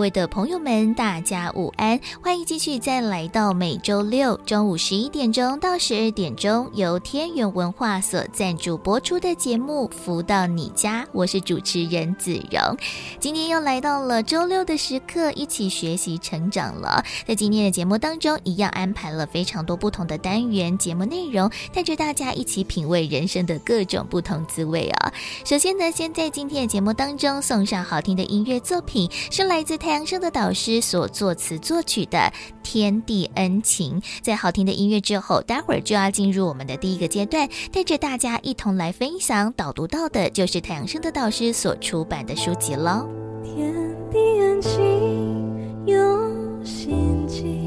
各位的朋友们，大家午安！欢迎继续再来到每周六中午十一点钟到十二点钟，由天元文化所赞助播出的节目《福到你家》，我是主持人子荣。今天又来到了周六的时刻，一起学习成长了。在今天的节目当中，一样安排了非常多不同的单元节目内容，带着大家一起品味人生的各种不同滋味啊！首先呢，先在今天的节目当中送上好听的音乐作品，是来自。太阳升的导师所作词作曲的《天地恩情》，在好听的音乐之后，待会儿就要进入我们的第一个阶段，带着大家一同来分享导读到的，就是太阳升的导师所出版的书籍喽。天地恩情，用心记，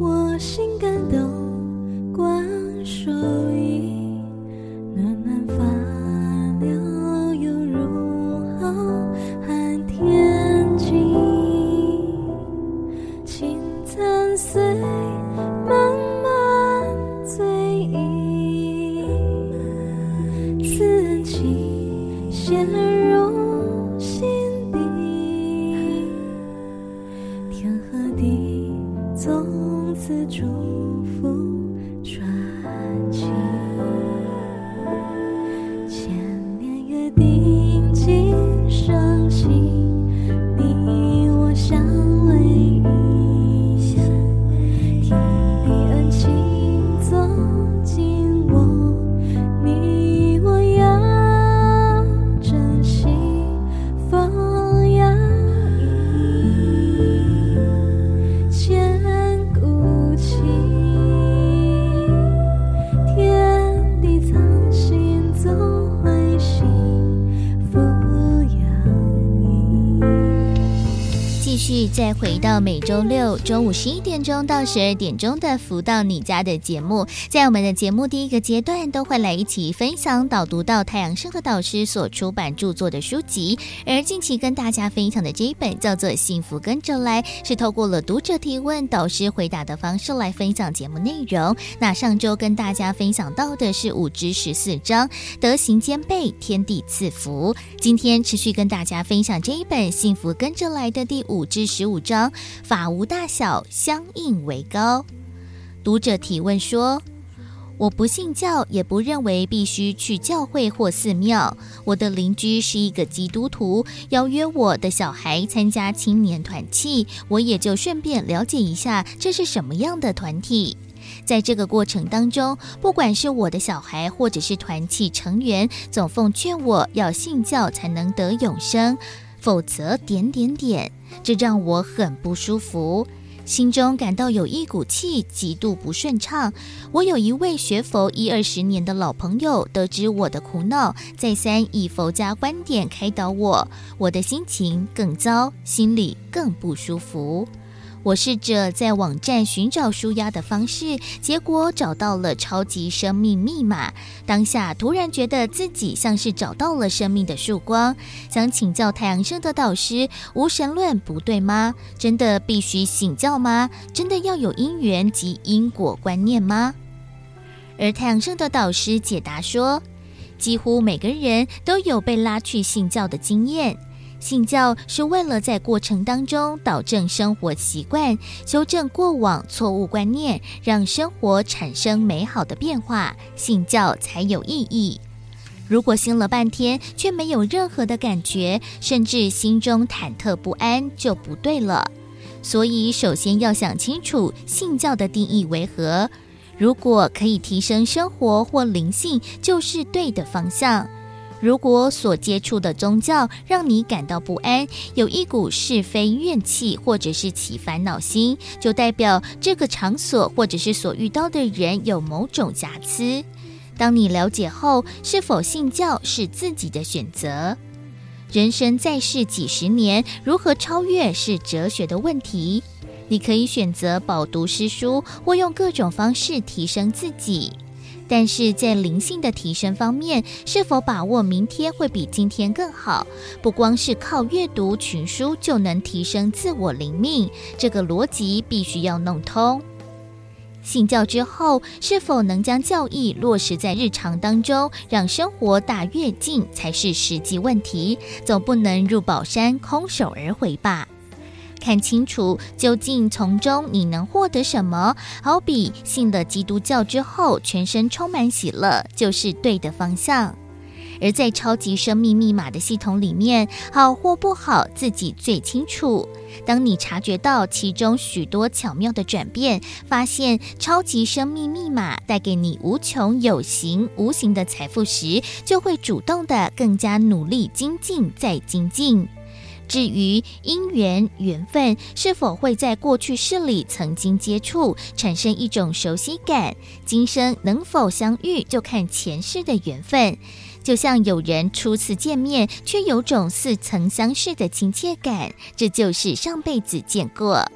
我心感动，观受到每周六中午十一点钟到十二点钟的“福到你家”的节目，在我们的节目第一个阶段，都会来一起分享导读到太阳盛德导师所出版著作的书籍。而近期跟大家分享的这一本叫做《幸福跟着来》，是透过了读者提问、导师回答的方式来分享节目内容。那上周跟大家分享到的是五至十四章，德行兼备，天地赐福。今天持续跟大家分享这一本《幸福跟着来的》第五至十五章，法法无大小，相应为高。读者提问说：“我不信教，也不认为必须去教会或寺庙。我的邻居是一个基督徒，邀约我的小孩参加青年团契，我也就顺便了解一下这是什么样的团体。在这个过程当中，不管是我的小孩或者是团契成员，总奉劝我要信教才能得永生。”否则，点点点，这让我很不舒服，心中感到有一股气，极度不顺畅。我有一位学佛一二十年的老朋友，得知我的苦恼，再三以佛家观点开导我，我的心情更糟，心里更不舒服。我试着在网站寻找舒压的方式，结果找到了超级生命密码。当下突然觉得自己像是找到了生命的曙光，想请教太阳盛德导师：无神论不对吗？真的必须信教吗？真的要有因缘及因果观念吗？而太阳盛德导师解答说：几乎每个人都有被拉去信教的经验。信教是为了在过程当中导正生活习惯，修正过往错误观念，让生活产生美好的变化，信教才有意义。如果信了半天却没有任何的感觉，甚至心中忐忑不安，就不对了。所以，首先要想清楚信教的定义为何。如果可以提升生活或灵性，就是对的方向。如果所接触的宗教让你感到不安，有一股是非怨气，或者是起烦恼心，就代表这个场所或者是所遇到的人有某种瑕疵。当你了解后，是否信教是自己的选择。人生在世几十年，如何超越是哲学的问题。你可以选择饱读诗书，或用各种方式提升自己。但是在灵性的提升方面，是否把握明天会比今天更好？不光是靠阅读群书就能提升自我灵命，这个逻辑必须要弄通。信教之后，是否能将教义落实在日常当中，让生活大跃进，才是实际问题。总不能入宝山空手而回吧？看清楚究竟从中你能获得什么？好比信了基督教之后，全身充满喜乐，就是对的方向。而在超级生命密码的系统里面，好或不好，自己最清楚。当你察觉到其中许多巧妙的转变，发现超级生命密码带给你无穷有形无形的财富时，就会主动的更加努力精进再精进。至于因缘缘分是否会在过去世里曾经接触，产生一种熟悉感，今生能否相遇，就看前世的缘分。就像有人初次见面，却有种似曾相识的亲切感，这就是上辈子见过。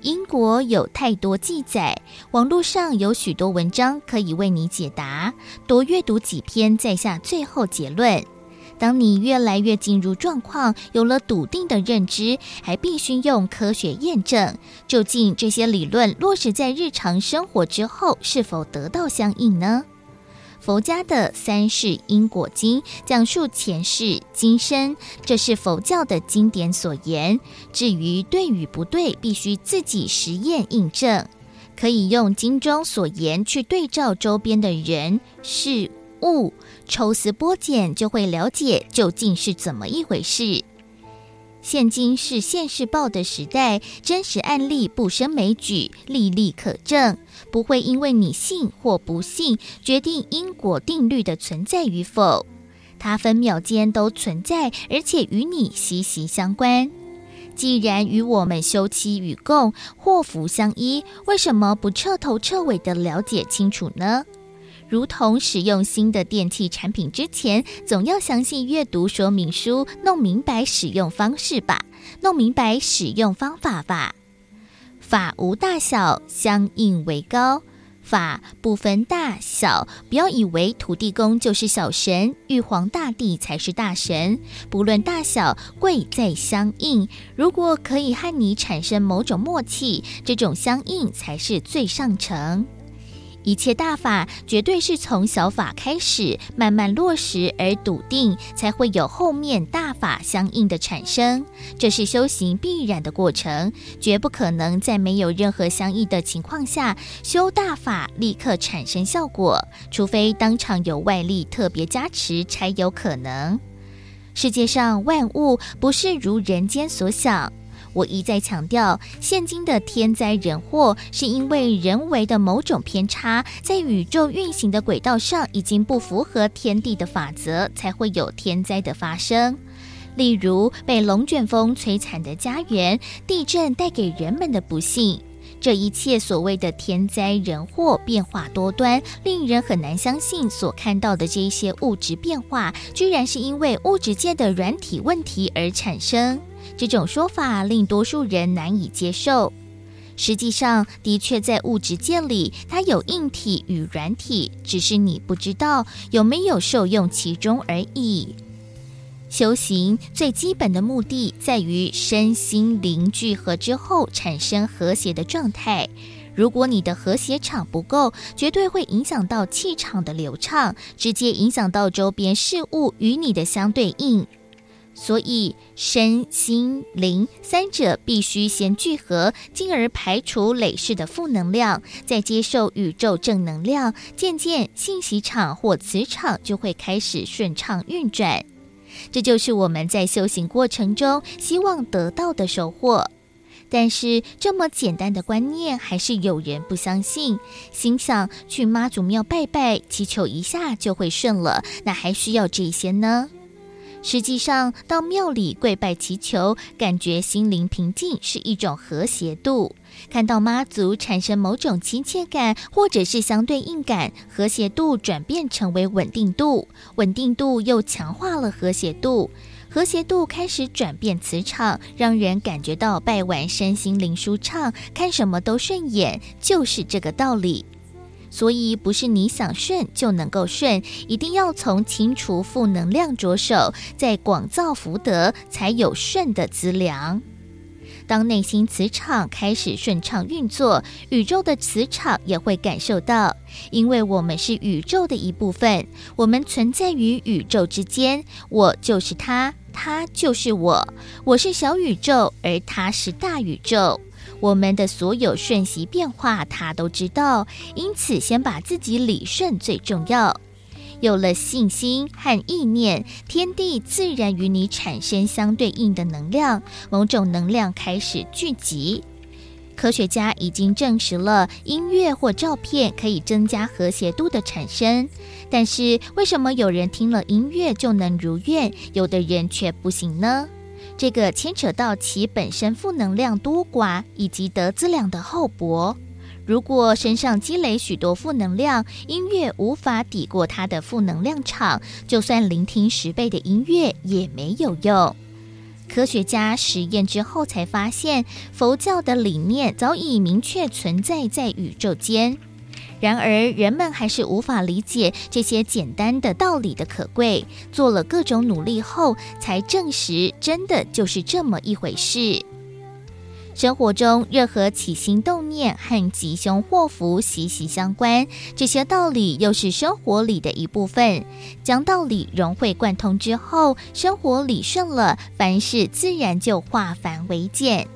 英国有太多记载，网络上有许多文章可以为你解答，多阅读几篇再下最后结论。当你越来越进入状况，有了笃定的认知，还必须用科学验证，究竟这些理论落实在日常生活之后，是否得到相应呢？佛家的三世因果经讲述前世今生，这是佛教的经典所言。至于对与不对，必须自己实验印证，可以用经中所言去对照周边的人事物。抽丝剥茧，就会了解究竟是怎么一回事。现今是现世报的时代，真实案例不胜枚举，历历可证。不会因为你信或不信，决定因果定律的存在与否。它分秒间都存在，而且与你息息相关。既然与我们休戚与共，祸福相依，为什么不彻头彻尾的了解清楚呢？如同使用新的电器产品之前，总要详细阅读说明书，弄明白使用方式吧，弄明白使用方法吧。法无大小，相应为高。法不分大小，不要以为土地公就是小神，玉皇大帝才是大神。不论大小，贵在相应。如果可以和你产生某种默契，这种相应才是最上乘。一切大法绝对是从小法开始，慢慢落实而笃定，才会有后面大法相应的产生。这是修行必然的过程，绝不可能在没有任何相应的情况下修大法立刻产生效果，除非当场有外力特别加持，才有可能。世界上万物不是如人间所想。我一再强调，现今的天灾人祸是因为人为的某种偏差，在宇宙运行的轨道上已经不符合天地的法则，才会有天灾的发生。例如被龙卷风摧残的家园，地震带给人们的不幸，这一切所谓的天灾人祸变化多端，令人很难相信所看到的这些物质变化，居然是因为物质界的软体问题而产生。这种说法令多数人难以接受。实际上，的确在物质界里，它有硬体与软体，只是你不知道有没有受用其中而已。修行最基本的目的在于身心灵聚合之后产生和谐的状态。如果你的和谐场不够，绝对会影响到气场的流畅，直接影响到周边事物与你的相对应。所以，身心灵三者必须先聚合，进而排除累世的负能量，再接受宇宙正能量，渐渐信息场或磁场就会开始顺畅运转。这就是我们在修行过程中希望得到的收获。但是，这么简单的观念，还是有人不相信，心想去妈祖庙拜拜，祈求一下就会顺了，那还需要这些呢？实际上，到庙里跪拜祈求，感觉心灵平静是一种和谐度；看到妈祖产生某种亲切感，或者是相对应感，和谐度转变成为稳定度，稳定度又强化了和谐度，和谐度开始转变磁场，让人感觉到拜完身心灵舒畅，看什么都顺眼，就是这个道理。所以不是你想顺就能够顺，一定要从清除负能量着手，在广造福德，才有顺的资粮。当内心磁场开始顺畅运作，宇宙的磁场也会感受到，因为我们是宇宙的一部分，我们存在于宇宙之间，我就是他，他就是我，我是小宇宙，而他是大宇宙。我们的所有瞬息变化，他都知道，因此先把自己理顺最重要。有了信心和意念，天地自然与你产生相对应的能量，某种能量开始聚集。科学家已经证实了音乐或照片可以增加和谐度的产生，但是为什么有人听了音乐就能如愿，有的人却不行呢？这个牵扯到其本身负能量多寡以及德资量的厚薄。如果身上积累许多负能量，音乐无法抵过它的负能量场，就算聆听十倍的音乐也没有用。科学家实验之后才发现，佛教的理念早已明确存在在宇宙间。然而，人们还是无法理解这些简单的道理的可贵。做了各种努力后，才证实真的就是这么一回事。生活中，任何起心动念和吉凶祸福息息相关，这些道理又是生活里的一部分。将道理融会贯通之后，生活理顺了，凡事自然就化繁为简。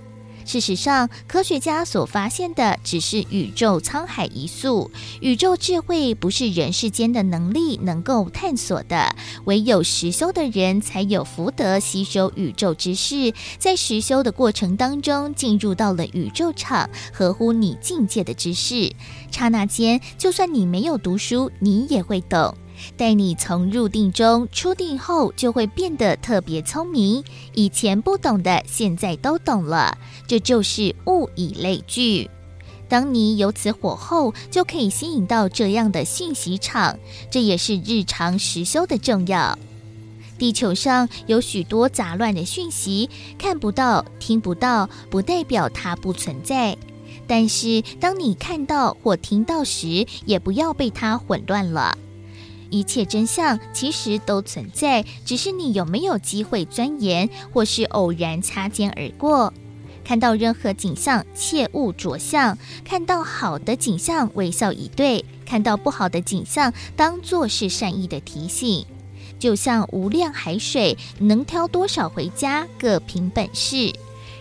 事实上，科学家所发现的只是宇宙沧海一粟，宇宙智慧不是人世间的能力能够探索的。唯有实修的人才有福德吸收宇宙知识，在实修的过程当中，进入到了宇宙场，合乎你境界的知识，刹那间，就算你没有读书，你也会懂。待你从入定中出定后，就会变得特别聪明。以前不懂的，现在都懂了。这就是物以类聚。当你有此火候，就可以吸引到这样的讯息场。这也是日常实修的重要。地球上有许多杂乱的讯息，看不到、听不到，不代表它不存在。但是当你看到或听到时，也不要被它混乱了。一切真相其实都存在，只是你有没有机会钻研，或是偶然擦肩而过。看到任何景象，切勿着相；看到好的景象，微笑以对；看到不好的景象，当作是善意的提醒。就像无量海水，能挑多少回家，各凭本事。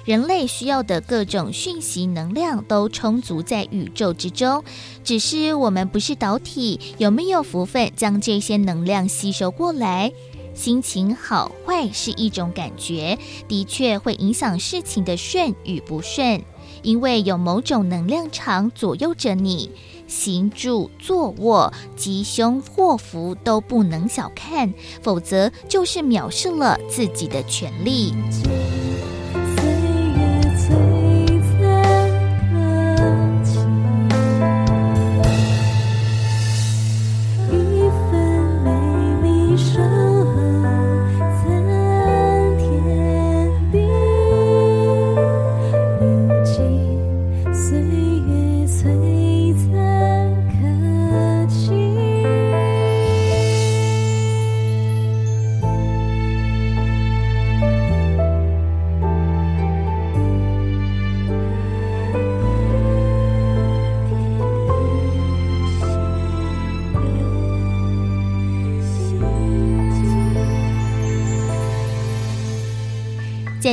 人类需要的各种讯息能量都充足在宇宙之中，只是我们不是导体，有没有福分将这些能量吸收过来？心情好坏是一种感觉，的确会影响事情的顺与不顺，因为有某种能量场左右着你。行住坐卧，吉凶祸福都不能小看，否则就是藐视了自己的权利。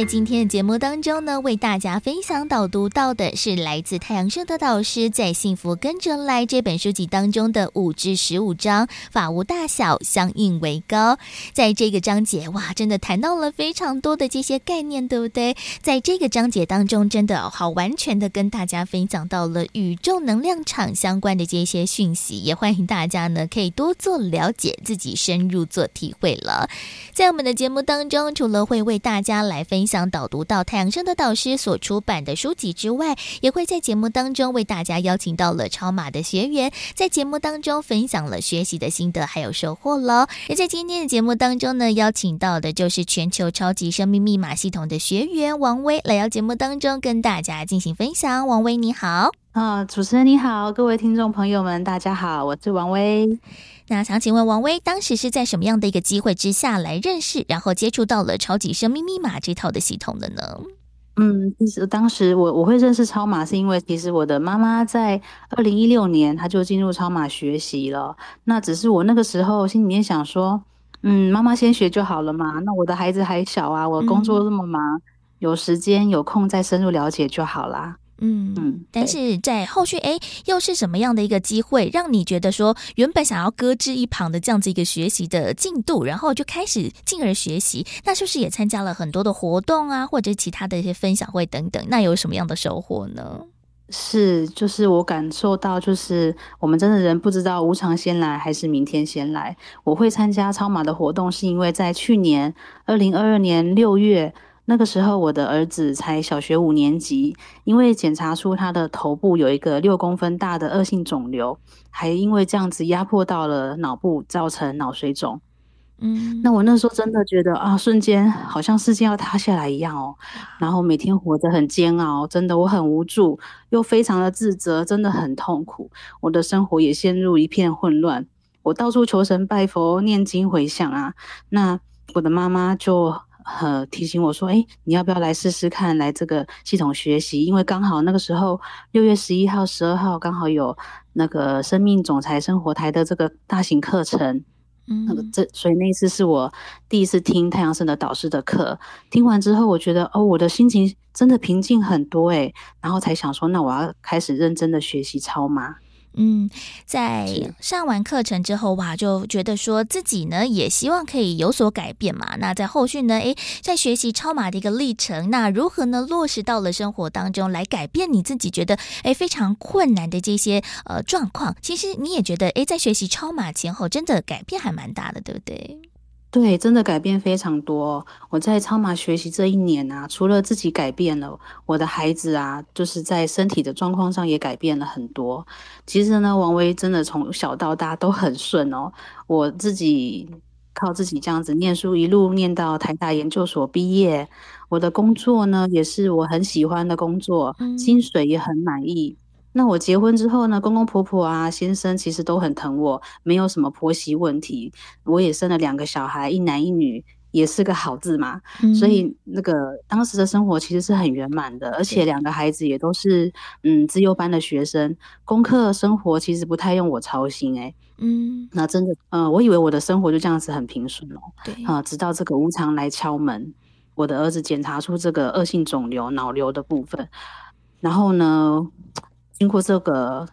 在今天的节目当中呢，为大家分享导读到的是来自太阳社的导师在《幸福跟着来》这本书籍当中的五至十五章，法无大小，相应为高。在这个章节，哇，真的谈到了非常多的这些概念，对不对？在这个章节当中，真的好完全的跟大家分享到了宇宙能量场相关的这些讯息，也欢迎大家呢可以多做了解，自己深入做体会了。在我们的节目当中，除了会为大家来分分享导读到太阳盛德导师所出版的书籍之外，也会在节目当中为大家邀请到了超马的学员，在节目当中分享了学习的心得还有收获喽。而在今天的节目当中呢，邀请到的就是全球超级生命密码系统的学员王威来到节目当中跟大家进行分享。王威你好。啊，主持人你好，各位听众朋友们，大家好，我是王威。那想请问王威，当时是在什么样的一个机会之下来认识，然后接触到了超级生命密码这套的系统的呢？嗯，其实当时我我会认识超马，是因为其实我的妈妈在二零一六年，她就进入超马学习了。那只是我那个时候心里面想说，嗯，妈妈先学就好了嘛。那我的孩子还小啊，我工作这么忙，嗯、有时间有空再深入了解就好啦。嗯嗯，但是在后续，哎，又是什么样的一个机会，让你觉得说原本想要搁置一旁的这样子一个学习的进度，然后就开始进而学习？那是不是也参加了很多的活动啊，或者其他的一些分享会等等？那有什么样的收获呢？是，就是我感受到，就是我们真的人不知道无常先来还是明天先来。我会参加超马的活动，是因为在去年二零二二年六月。那个时候，我的儿子才小学五年级，因为检查出他的头部有一个六公分大的恶性肿瘤，还因为这样子压迫到了脑部，造成脑水肿。嗯，那我那时候真的觉得啊，瞬间好像世界要塌下来一样哦。然后每天活得很煎熬，真的我很无助，又非常的自责，真的很痛苦。我的生活也陷入一片混乱，我到处求神拜佛、念经回向啊。那我的妈妈就。呃，提醒我说，哎，你要不要来试试看，来这个系统学习？因为刚好那个时候六月十一号、十二号刚好有那个生命总裁生活台的这个大型课程，嗯，那个这所以那一次是我第一次听太阳神的导师的课，听完之后，我觉得哦，我的心情真的平静很多哎，然后才想说，那我要开始认真的学习超码。嗯，在上完课程之后哇，就觉得说自己呢也希望可以有所改变嘛。那在后续呢，诶，在学习超马的一个历程，那如何呢落实到了生活当中来改变你自己觉得诶非常困难的这些呃状况？其实你也觉得诶，在学习超马前后，真的改变还蛮大的，对不对？对，真的改变非常多。我在超马学习这一年啊，除了自己改变了，我的孩子啊，就是在身体的状况上也改变了很多。其实呢，王威真的从小到大都很顺哦。我自己靠自己这样子念书，一路念到台大研究所毕业。我的工作呢，也是我很喜欢的工作，薪水也很满意。那我结婚之后呢，公公婆婆啊，先生其实都很疼我，没有什么婆媳问题。我也生了两个小孩，一男一女，也是个好字嘛。嗯、所以那个当时的生活其实是很圆满的，而且两个孩子也都是嗯资优班的学生，功课生活其实不太用我操心哎、欸。嗯，那真的，嗯、呃，我以为我的生活就这样子很平顺哦。对啊、呃，直到这个无常来敲门，我的儿子检查出这个恶性肿瘤脑瘤的部分，然后呢，经过这个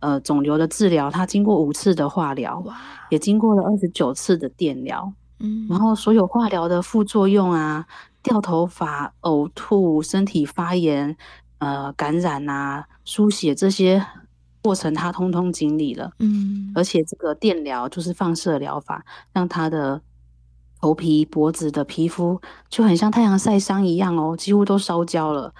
呃肿瘤的治疗，他经过五次的化疗，哇。也经过了二十九次的电疗，嗯，然后所有化疗的副作用啊，掉头发、呕吐、身体发炎、呃感染啊、输血这些过程，他通通经历了，嗯，而且这个电疗就是放射疗法，让他的头皮、脖子的皮肤就很像太阳晒伤一样哦，几乎都烧焦了。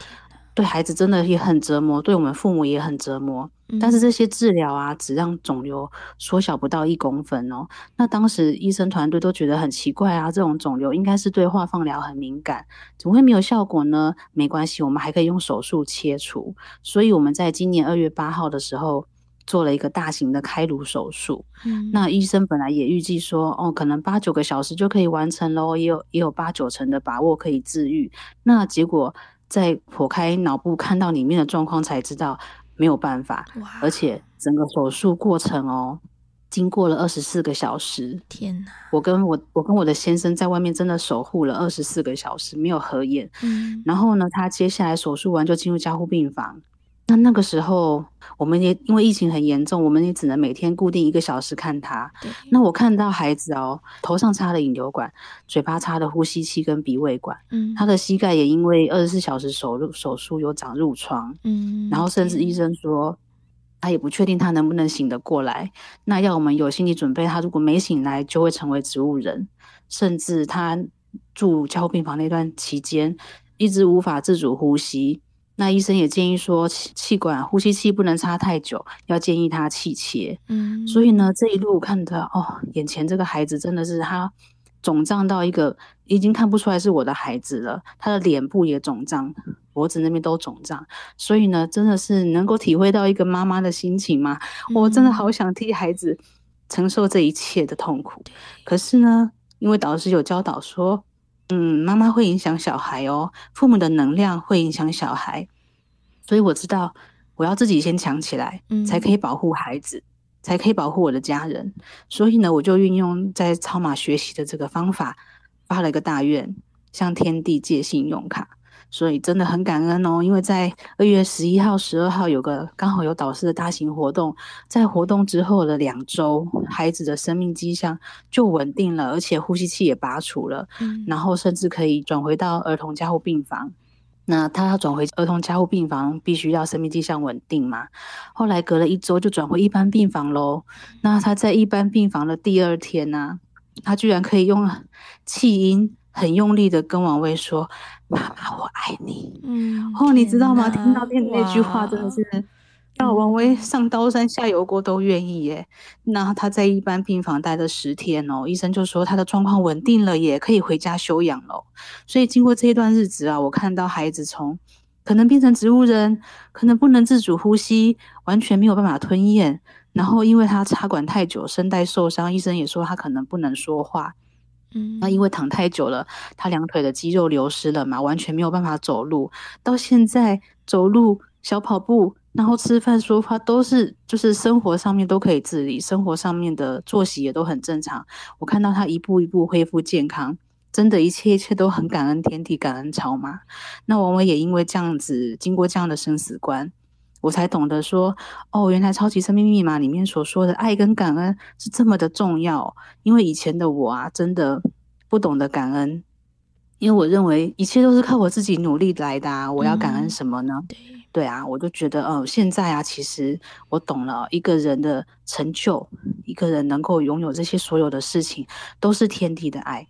对孩子真的也很折磨，对我们父母也很折磨。但是这些治疗啊，只让肿瘤缩小不到一公分哦。那当时医生团队都觉得很奇怪啊，这种肿瘤应该是对化放疗很敏感，怎么会没有效果呢？没关系，我们还可以用手术切除。所以我们在今年二月八号的时候做了一个大型的开颅手术。嗯，那医生本来也预计说，哦，可能八九个小时就可以完成喽，也有也有八九成的把握可以治愈。那结果。在剖开脑部看到里面的状况，才知道没有办法。而且整个手术过程哦，经过了二十四个小时。天哪！我跟我我跟我的先生在外面真的守护了二十四个小时，没有合眼。嗯。然后呢，他接下来手术完就进入加护病房。那那个时候，我们也因为疫情很严重，我们也只能每天固定一个小时看他。那我看到孩子哦，头上插了引流管，嘴巴插了呼吸器跟鼻胃管。嗯。他的膝盖也因为二十四小时手术手术有长褥疮。嗯。然后甚至医生说，他也不确定他能不能醒得过来。那要我们有心理准备，他如果没醒来，就会成为植物人。甚至他住加护病房那段期间，一直无法自主呼吸。那医生也建议说，气管呼吸器不能插太久，要建议他气切。嗯，所以呢，这一路看的哦，眼前这个孩子真的是他肿胀到一个已经看不出来是我的孩子了，他的脸部也肿胀，脖子那边都肿胀。所以呢，真的是能够体会到一个妈妈的心情吗？我真的好想替孩子承受这一切的痛苦。可是呢，因为导师有教导说。嗯，妈妈会影响小孩哦，父母的能量会影响小孩，所以我知道我要自己先强起来，嗯，才可以保护孩子，才可以保护我的家人。所以呢，我就运用在超马学习的这个方法，发了一个大愿，向天地借信用卡。所以真的很感恩哦，因为在二月十一号、十二号有个刚好有导师的大型活动，在活动之后的两周，孩子的生命迹象就稳定了，而且呼吸器也拔除了，嗯，然后甚至可以转回到儿童加护病房。那他要转回儿童加护病房，必须要生命迹象稳定嘛。后来隔了一周就转回一般病房喽。那他在一般病房的第二天呢，啊，他居然可以用气音。很用力的跟王威说：“妈妈，我爱你。”嗯，哦，你知道吗？听到那那句话，真的是让王威上刀山下油锅都愿意耶。那他在一般病房待了十天哦，医生就说他的状况稳定了，也可以回家休养了。所以经过这一段日子啊，我看到孩子从可能变成植物人，可能不能自主呼吸，完全没有办法吞咽，然后因为他插管太久，声带受伤，医生也说他可能不能说话。嗯，那因为躺太久了，他两腿的肌肉流失了嘛，完全没有办法走路。到现在走路、小跑步，然后吃饭、说话都是，就是生活上面都可以自理，生活上面的作息也都很正常。我看到他一步一步恢复健康，真的，一切一切都很感恩天地，感恩超码。那王伟也因为这样子，经过这样的生死关。我才懂得说，哦，原来超级生命密码里面所说的爱跟感恩是这么的重要。因为以前的我啊，真的不懂得感恩，因为我认为一切都是靠我自己努力来的啊，我要感恩什么呢？嗯、对，对啊，我就觉得，哦，现在啊，其实我懂了，一个人的成就，一个人能够拥有这些所有的事情，都是天地的爱。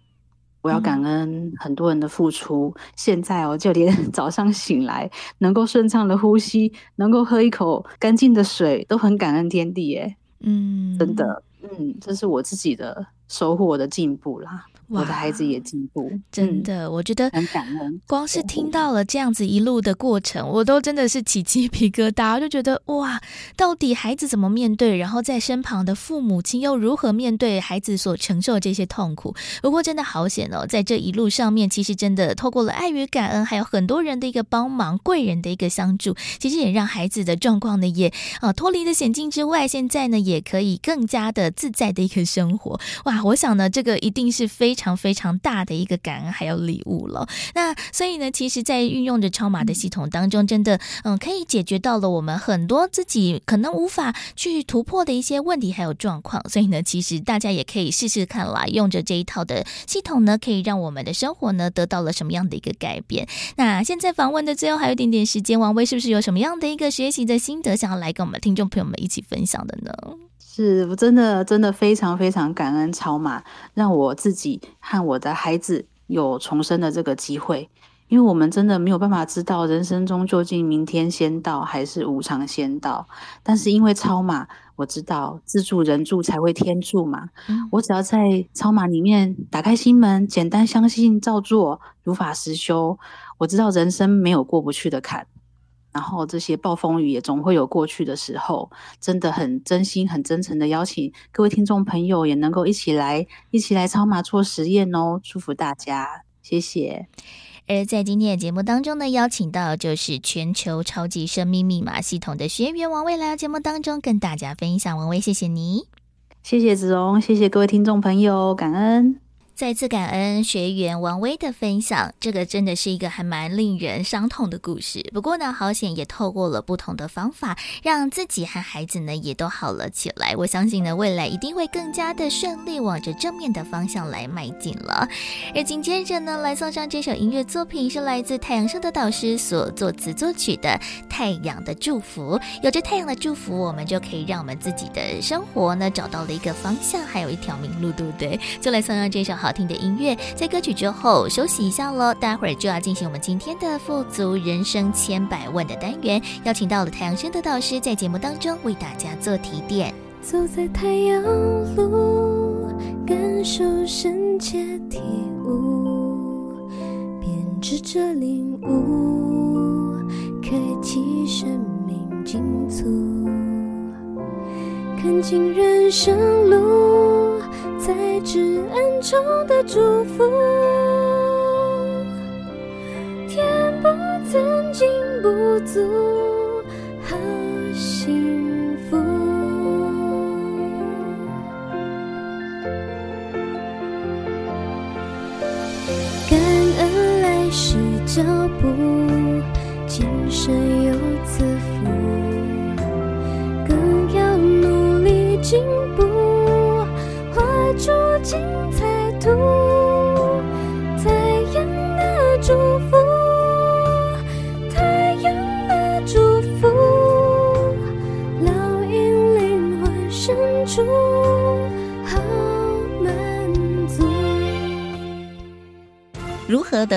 我要感恩很多人的付出。嗯、现在哦，就连 早上醒来能够顺畅的呼吸，能够喝一口干净的水，都很感恩天地耶。嗯，真的，嗯，这是我自己的收获，我的进步啦。我的孩子也进步，真的，我觉得很感恩。光是听到了这样子一路的过程，我都真的是起鸡皮疙瘩，就觉得哇，到底孩子怎么面对？然后在身旁的父母亲又如何面对孩子所承受这些痛苦？不过真的好险哦，在这一路上面，其实真的透过了爱与感恩，还有很多人的一个帮忙，贵人的一个相助，其实也让孩子的状况呢也啊脱离了险境之外，现在呢也可以更加的自在的一个生活。哇，我想呢，这个一定是非。非常非常大的一个感恩还有礼物了。那所以呢，其实，在运用着超码的系统当中，真的嗯，可以解决到了我们很多自己可能无法去突破的一些问题还有状况。所以呢，其实大家也可以试试看啦，用着这一套的系统呢，可以让我们的生活呢得到了什么样的一个改变。那现在访问的最后还有一点点时间，王威是不是有什么样的一个学习的心得，想要来跟我们听众朋友们一起分享的呢？是我真的真的非常非常感恩超马，让我自己和我的孩子有重生的这个机会。因为我们真的没有办法知道人生中究竟明天先到还是无常先到，但是因为超马，我知道自助人助才会天助嘛。我只要在超马里面打开心门，简单相信照做，如法实修，我知道人生没有过不去的坎。然后这些暴风雨也总会有过去的时候，真的很真心、很真诚的邀请各位听众朋友也能够一起来，一起来超码做实验哦！祝福大家，谢谢。而在今天的节目当中呢，邀请到就是全球超级生命密码系统的学员王威来到节目当中跟大家分享。王威，谢谢你，谢谢子荣，谢谢各位听众朋友，感恩。再次感恩学员王威的分享，这个真的是一个还蛮令人伤痛的故事。不过呢，好险也透过了不同的方法，让自己和孩子呢也都好了起来。我相信呢，未来一定会更加的顺利，往着正面的方向来迈进了。而紧接着呢，来送上这首音乐作品，是来自太阳盛德导师所作词作曲的《太阳的祝福》。有着太阳的祝福，我们就可以让我们自己的生活呢找到了一个方向，还有一条明路，对不对？就来送上这首好。好听的音乐。在歌曲之后休息一下喽，待会儿就要进行我们今天的富足人生千百万的单元，邀请到了太阳升的导师在节目当中为大家做提点。走在太阳路，感受深切体悟，编织着领悟，开启生命进足。看尽人生路，重的祝福，填补曾经不足，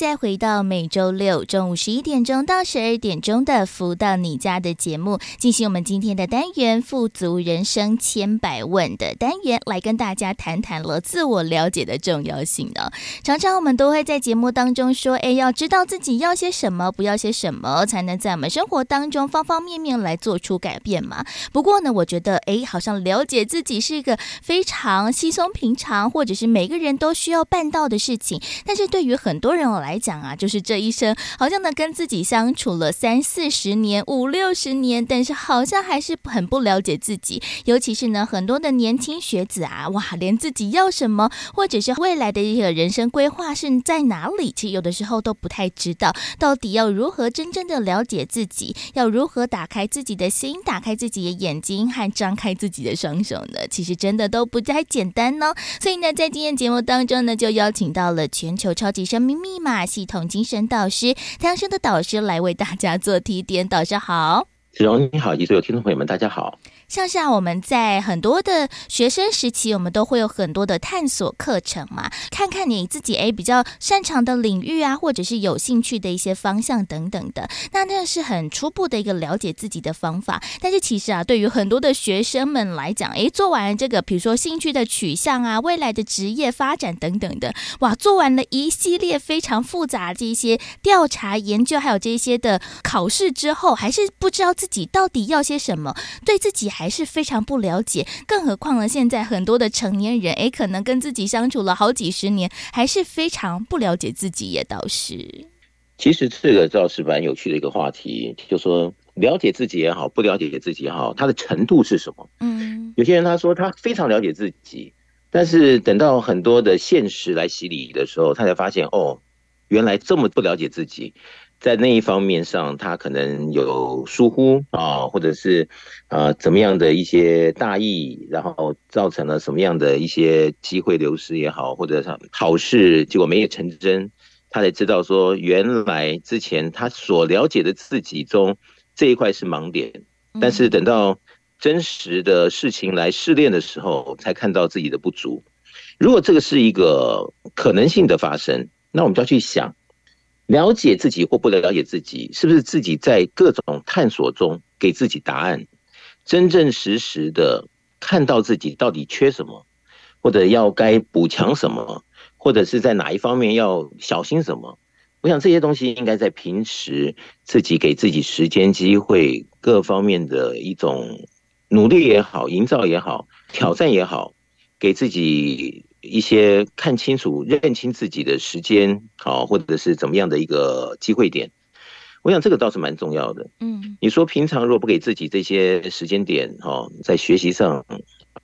再回到每周六中午十一点钟到十二点钟的“福到你家”的节目，进行我们今天的单元“富足人生千百问”的单元，来跟大家谈谈了自我了解的重要性呢。常常我们都会在节目当中说：“哎，要知道自己要些什么，不要些什么，才能在我们生活当中方方面面来做出改变嘛。”不过呢，我觉得，哎，好像了解自己是一个非常稀松平常，或者是每个人都需要办到的事情。但是对于很多人来，来讲啊，就是这一生好像呢跟自己相处了三四十年、五六十年，但是好像还是很不了解自己。尤其是呢，很多的年轻学子啊，哇，连自己要什么，或者是未来的一个人生规划是在哪里，其实有的时候都不太知道。到底要如何真正的了解自己？要如何打开自己的心，打开自己的眼睛和张开自己的双手呢？其实真的都不太简单呢。所以呢，在今天节目当中呢，就邀请到了全球超级生命密码。系统精神导师，太阳升的导师来为大家做提点。导师好，子荣你好，以及所有听众朋友们，大家好。像是啊，我们在很多的学生时期，我们都会有很多的探索课程嘛，看看你自己诶比较擅长的领域啊，或者是有兴趣的一些方向等等的。那那是很初步的一个了解自己的方法。但是其实啊，对于很多的学生们来讲，诶，做完这个，比如说兴趣的取向啊，未来的职业发展等等的，哇，做完了一系列非常复杂的这些调查研究，还有这些的考试之后，还是不知道自己到底要些什么，对自己还。还是非常不了解，更何况呢？现在很多的成年人，诶，可能跟自己相处了好几十年，还是非常不了解自己，也倒是。其实这个倒是蛮有趣的一个话题，就说了解自己也好，不了解自己也好，他的程度是什么？嗯，有些人他说他非常了解自己，但是等到很多的现实来洗礼的时候，他才发现哦，原来这么不了解自己。在那一方面上，他可能有疏忽啊，或者是啊怎么样的一些大意，然后造成了什么样的一些机会流失也好，或者是好事结果没有成真，他才知道说，原来之前他所了解的自己中这一块是盲点，但是等到真实的事情来试炼的时候，才看到自己的不足。如果这个是一个可能性的发生，那我们就要去想。了解自己或不了解自己，是不是自己在各种探索中给自己答案？真正实实的看到自己到底缺什么，或者要该补强什么，或者是在哪一方面要小心什么？我想这些东西应该在平时自己给自己时间、机会各方面的一种努力也好、营造也好、挑战也好，给自己。一些看清楚、认清自己的时间，好，或者是怎么样的一个机会点，我想这个倒是蛮重要的。嗯，你说平常若不给自己这些时间点，哈，在学习上，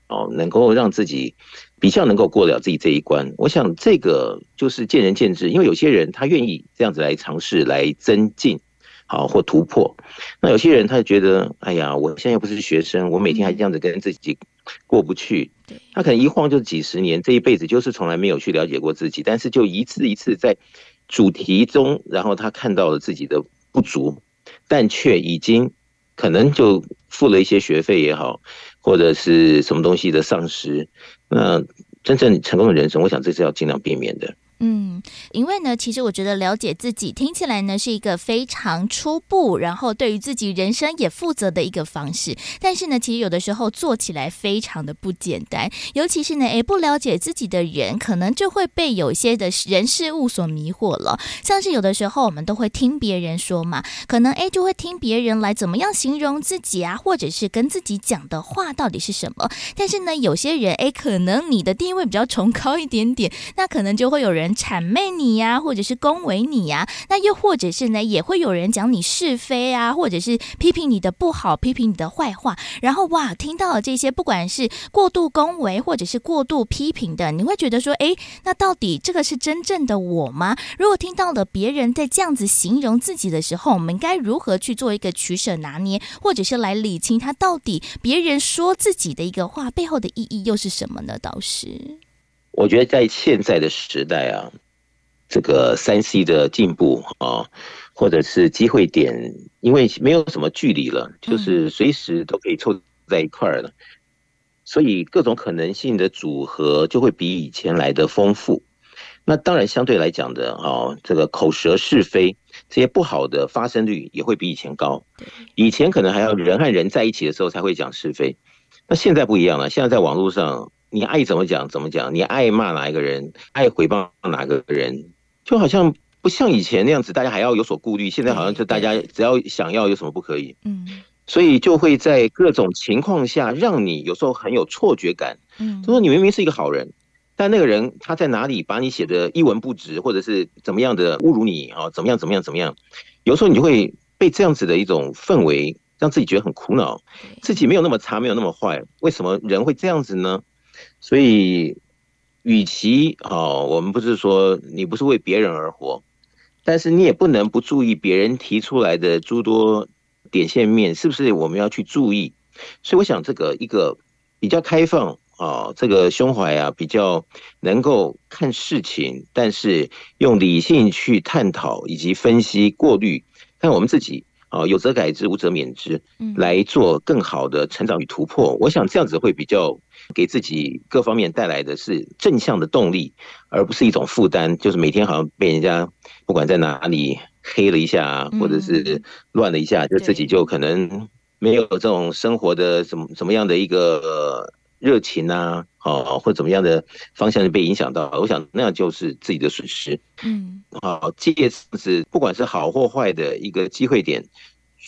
哦，能够让自己比较能够过了自己这一关，我想这个就是见仁见智，因为有些人他愿意这样子来尝试来增进，好或突破。那有些人他觉得，哎呀，我现在又不是学生，我每天还这样子跟自己过不去。他可能一晃就几十年，这一辈子就是从来没有去了解过自己，但是就一次一次在主题中，然后他看到了自己的不足，但却已经可能就付了一些学费也好，或者是什么东西的丧失。那真正成功的人生，我想这是要尽量避免的。嗯，因为呢，其实我觉得了解自己听起来呢是一个非常初步，然后对于自己人生也负责的一个方式。但是呢，其实有的时候做起来非常的不简单，尤其是呢，诶，不了解自己的人，可能就会被有些的人事物所迷惑了。像是有的时候我们都会听别人说嘛，可能诶就会听别人来怎么样形容自己啊，或者是跟自己讲的话到底是什么。但是呢，有些人诶，可能你的地位比较崇高一点点，那可能就会有人。谄媚你呀，或者是恭维你呀，那又或者是呢，也会有人讲你是非啊，或者是批评你的不好，批评你的坏话。然后哇，听到了这些，不管是过度恭维或者是过度批评的，你会觉得说，诶，那到底这个是真正的我吗？如果听到了别人在这样子形容自己的时候，我们该如何去做一个取舍拿捏，或者是来理清他到底别人说自己的一个话背后的意义又是什么呢？导师。我觉得在现在的时代啊，这个三 C 的进步啊，或者是机会点，因为没有什么距离了，就是随时都可以凑在一块儿了，所以各种可能性的组合就会比以前来的丰富。那当然相对来讲的啊，这个口舌是非这些不好的发生率也会比以前高。以前可能还要人和人在一起的时候才会讲是非，那现在不一样了，现在在网络上。你爱怎么讲怎么讲，你爱骂哪一个人，爱回报哪个人，就好像不像以前那样子，大家还要有所顾虑。现在好像就大家只要想要有什么不可以，嗯，所以就会在各种情况下让你有时候很有错觉感。嗯，就说你明明是一个好人，但那个人他在哪里把你写的一文不值，或者是怎么样的侮辱你啊？怎么样怎么样怎么样？有时候你就会被这样子的一种氛围让自己觉得很苦恼，自己没有那么差，没有那么坏，为什么人会这样子呢？所以，与其啊，我们不是说你不是为别人而活，但是你也不能不注意别人提出来的诸多点线面，是不是我们要去注意？所以，我想这个一个比较开放啊，这个胸怀啊，比较能够看事情，但是用理性去探讨以及分析过滤，看我们自己。啊，有则改之，无则免之，来做更好的成长与突破。嗯。我想这样子会比较给自己各方面带来的是正向的动力，而不是一种负担。就是每天好像被人家不管在哪里黑了一下，或者是乱了一下，就自己就可能没有这种生活的什么什么样的一个。热情啊，哦，或者怎么样的方向就被影响到，我想那样就是自己的损失。嗯，好，借此不管是好或坏的一个机会点。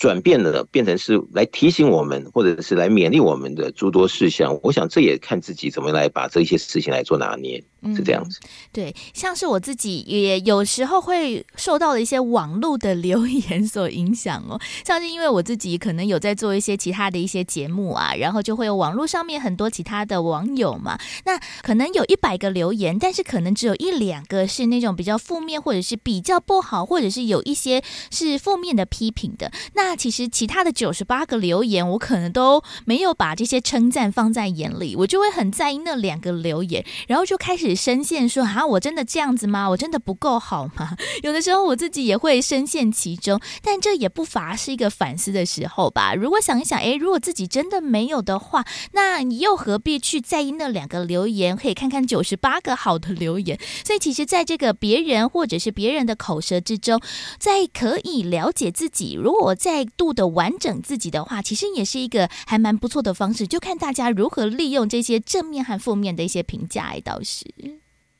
转变了，变成是来提醒我们，或者是来勉励我们的诸多事项。我想这也看自己怎么来把这些事情来做拿捏，是这样子。嗯、对，像是我自己也有时候会受到了一些网络的留言所影响哦。像是因为我自己可能有在做一些其他的一些节目啊，然后就会有网络上面很多其他的网友嘛。那可能有一百个留言，但是可能只有一两个是那种比较负面，或者是比较不好，或者是有一些是负面的批评的。那那其实其他的九十八个留言，我可能都没有把这些称赞放在眼里，我就会很在意那两个留言，然后就开始深陷说啊，我真的这样子吗？我真的不够好吗？有的时候我自己也会深陷其中，但这也不乏是一个反思的时候吧。如果想一想，诶，如果自己真的没有的话，那你又何必去在意那两个留言？可以看看九十八个好的留言。所以其实，在这个别人或者是别人的口舌之中，在可以了解自己，如果再度的完整自己的话，其实也是一个还蛮不错的方式，就看大家如何利用这些正面和负面的一些评价倒是。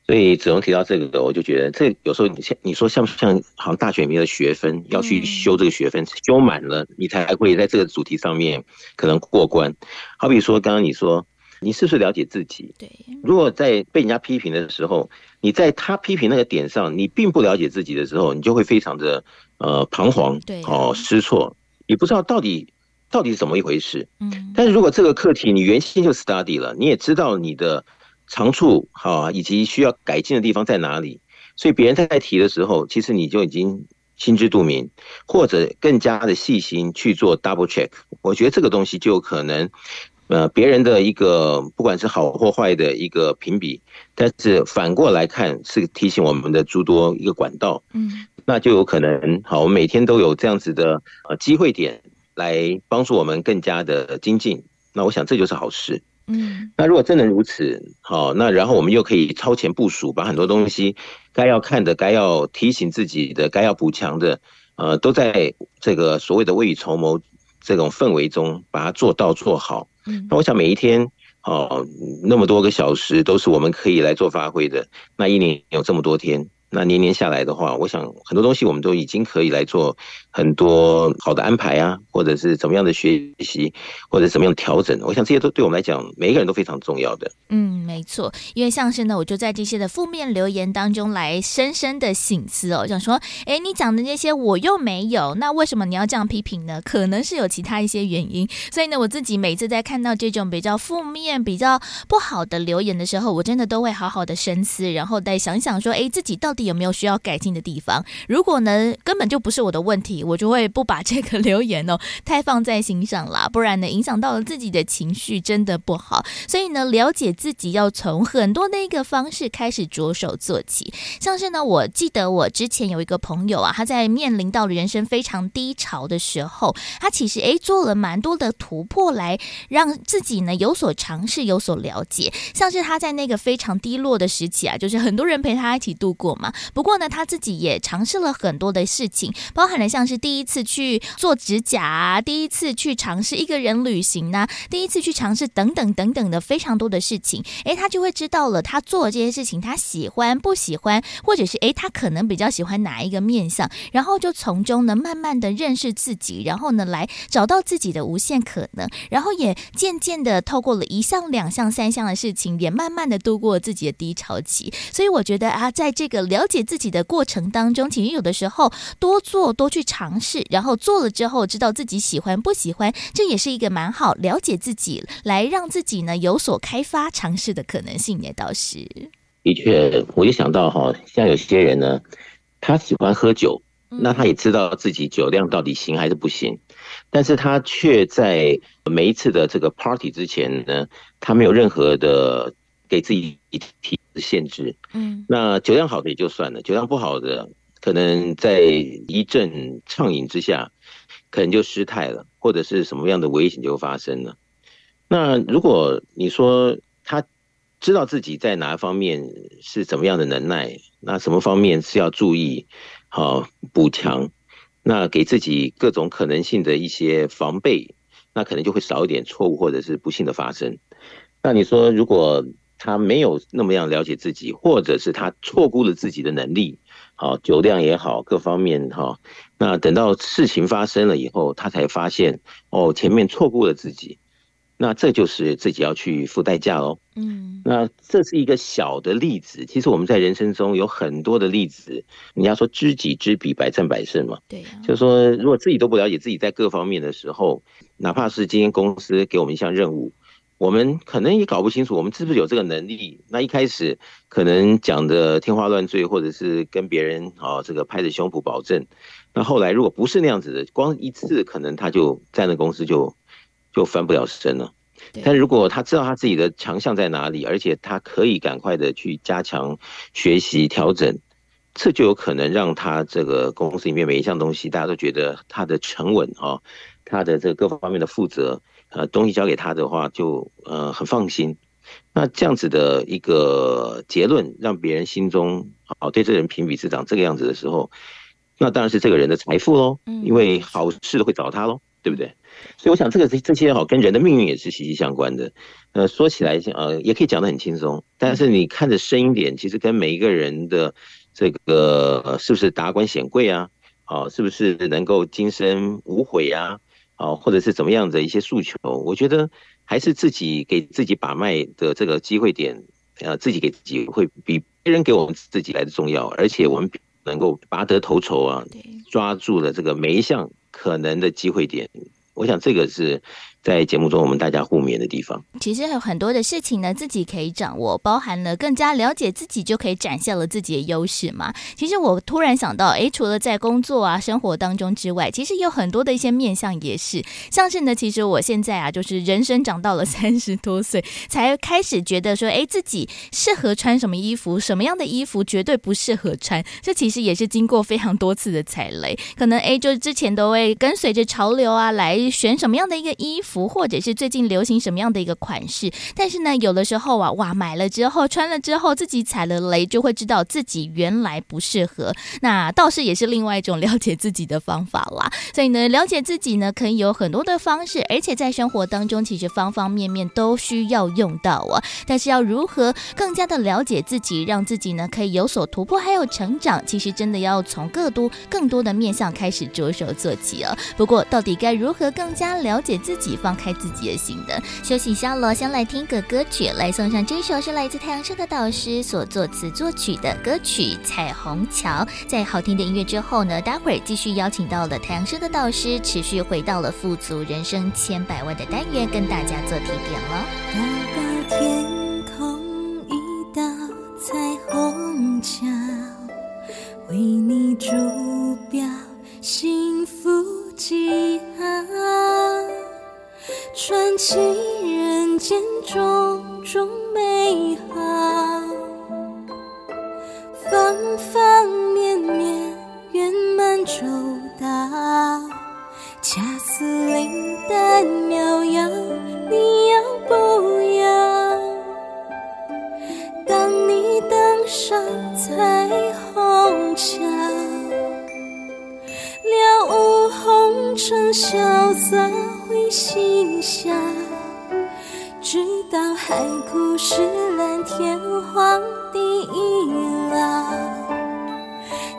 所以子龙提到这个的，我就觉得这有时候你像你说像不像好像大学里面的学分要去修这个学分，修满了你才会在这个主题上面可能过关。好比说刚刚你说你是不是了解自己？对，如果在被人家批评的时候，你在他批评那个点上，你并不了解自己的时候，你就会非常的。呃，彷徨，对，哦，失措，你不知道到底到底是怎么一回事。嗯，但是如果这个课题你原先就 study 了，你也知道你的长处，好，以及需要改进的地方在哪里，所以别人在提的时候，其实你就已经心知肚明，或者更加的细心去做 double check，我觉得这个东西就有可能，呃，别人的一个不管是好或坏的一个评比，但是反过来看是提醒我们的诸多一个管道，嗯，那就有可能好，我们每天都有这样子的呃机会点来帮助我们更加的精进，那我想这就是好事。嗯，那如果真能如此，好，那然后我们又可以超前部署，把很多东西该要看的、该要提醒自己的、该要补强的，呃，都在这个所谓的未雨绸缪这种氛围中把它做到做好。嗯，那我想每一天，哦，那么多个小时都是我们可以来做发挥的。那一年有这么多天。那年年下来的话，我想很多东西我们都已经可以来做很多好的安排啊，或者是怎么样的学习，或者怎么样调整。我想这些都对我们来讲，每一个人都非常重要的。嗯，没错。因为像是呢，我就在这些的负面留言当中来深深的省思哦，我想说，哎，你讲的那些我又没有，那为什么你要这样批评呢？可能是有其他一些原因。所以呢，我自己每次在看到这种比较负面、比较不好的留言的时候，我真的都会好好的深思，然后再想想说，哎，自己到底。有没有需要改进的地方？如果呢，根本就不是我的问题，我就会不把这个留言哦太放在心上啦。不然呢，影响到了自己的情绪，真的不好。所以呢，了解自己要从很多的一个方式开始着手做起。像是呢，我记得我之前有一个朋友啊，他在面临到了人生非常低潮的时候，他其实诶做了蛮多的突破，来让自己呢有所尝试，有所了解。像是他在那个非常低落的时期啊，就是很多人陪他一起度过嘛。不过呢，他自己也尝试了很多的事情，包含了像是第一次去做指甲，第一次去尝试一个人旅行啊，第一次去尝试等等等等的非常多的事情。诶，他就会知道了，他做这些事情，他喜欢不喜欢，或者是诶，他可能比较喜欢哪一个面相，然后就从中呢慢慢的认识自己，然后呢来找到自己的无限可能，然后也渐渐的透过了一项、两项、三项的事情，也慢慢的度过自己的低潮期。所以我觉得啊，在这个了解自己的过程当中，其实有的时候多做多去尝试，然后做了之后知道自己喜欢不喜欢，这也是一个蛮好了解自己，来让自己呢有所开发尝试的可能性。也倒是的确，我就想到哈，像有些人呢，他喜欢喝酒，那他也知道自己酒量到底行还是不行，但是他却在每一次的这个 party 之前呢，他没有任何的。给自己提限制，嗯，那酒量好的也就算了，酒量不好的，可能在一阵畅饮之下，可能就失态了，或者是什么样的危险就发生了。那如果你说他知道自己在哪方面是怎么样的能耐，那什么方面是要注意，好补强，那给自己各种可能性的一些防备，那可能就会少一点错误或者是不幸的发生。那你说如果他没有那么样了解自己，或者是他错估了自己的能力，好，酒量也好，各方面哈，那等到事情发生了以后，他才发现哦，前面错过了自己，那这就是自己要去付代价喽。嗯，那这是一个小的例子，其实我们在人生中有很多的例子。你要说知己知彼，百战百胜嘛。对啊，就是说如果自己都不了解自己在各方面的时候，哪怕是今天公司给我们一项任务。我们可能也搞不清楚，我们是不是有这个能力？那一开始可能讲的天花乱坠，或者是跟别人啊这个拍着胸脯保证。那后来如果不是那样子的，光一次可能他就在那公司就就翻不了身了。但如果他知道他自己的强项在哪里，而且他可以赶快的去加强学习调整，这就有可能让他这个公司里面每一项东西，大家都觉得他的沉稳啊，他的这个各方面的负责。呃，东西交给他的话就，就呃很放心。那这样子的一个结论，让别人心中好对这个人评比是长这个样子的时候，那当然是这个人的财富喽。因为好事都会找他喽，对不对？所以我想，这个这这些好跟人的命运也是息息相关的。呃，说起来呃也可以讲得很轻松，但是你看着深一点，其实跟每一个人的这个是不是达官显贵啊，好，是不是能够今生无悔啊？啊，或者是怎么样的一些诉求，我觉得还是自己给自己把脉的这个机会点，呃，自己给自己会比别人给我们自己来的重要，而且我们能够拔得头筹啊，抓住了这个每一项可能的机会点，我想这个是在节目中我们大家互勉的地方。其实有很多的事情呢，自己可以掌握，包含了更加了解自己，就可以展现了自己的优势嘛。其实我突然想到，哎，除了在工作啊、生活当中之外，其实有很多的一些面向也是，像是呢，其实我现在啊，就是人生长到了 三十多岁，才开始觉得说，哎，自己适合穿什么衣服，什么样的衣服绝对不适合穿。这其实也是经过非常多次的踩雷，可能哎，就是之前都会跟随着潮流啊，来选什么样的一个衣服。服或者是最近流行什么样的一个款式，但是呢，有的时候啊，哇，买了之后穿了之后，自己踩了雷，就会知道自己原来不适合。那倒是也是另外一种 了解自己的方法啦。所以呢，了解自己呢，可以有很多的方式，而且在生活当中，其实方方面面都需要用到啊。但是要如何更加的了解自己，让自己呢可以有所突破，还有成长，其实真的要从更多更多的面向开始着手做起啊。不过，到底该如何更加了解自己？放开自己的心的，休息一下喽，先来听个歌曲，来送上这首是来自太阳社的导师所作词作曲的歌曲《彩虹桥》。在好听的音乐之后呢，待会儿继续邀请到了太阳社的导师，持续回到了富足人生千百万的单元，跟大家做提点了。高高天空一道彩虹桥，为你筑标幸福记号。传奇人间种种美好，方方面面圆满周到，恰似灵丹妙药，你要不要？当你登上彩虹桥，了无红尘潇洒。会心笑，直到海枯石烂，天荒地老，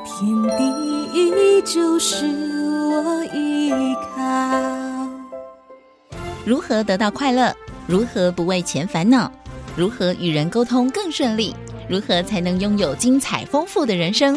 天地依旧是我依靠。如何得到快乐？如何不为钱烦恼？如何与人沟通更顺利？如何才能拥有精彩丰富的人生？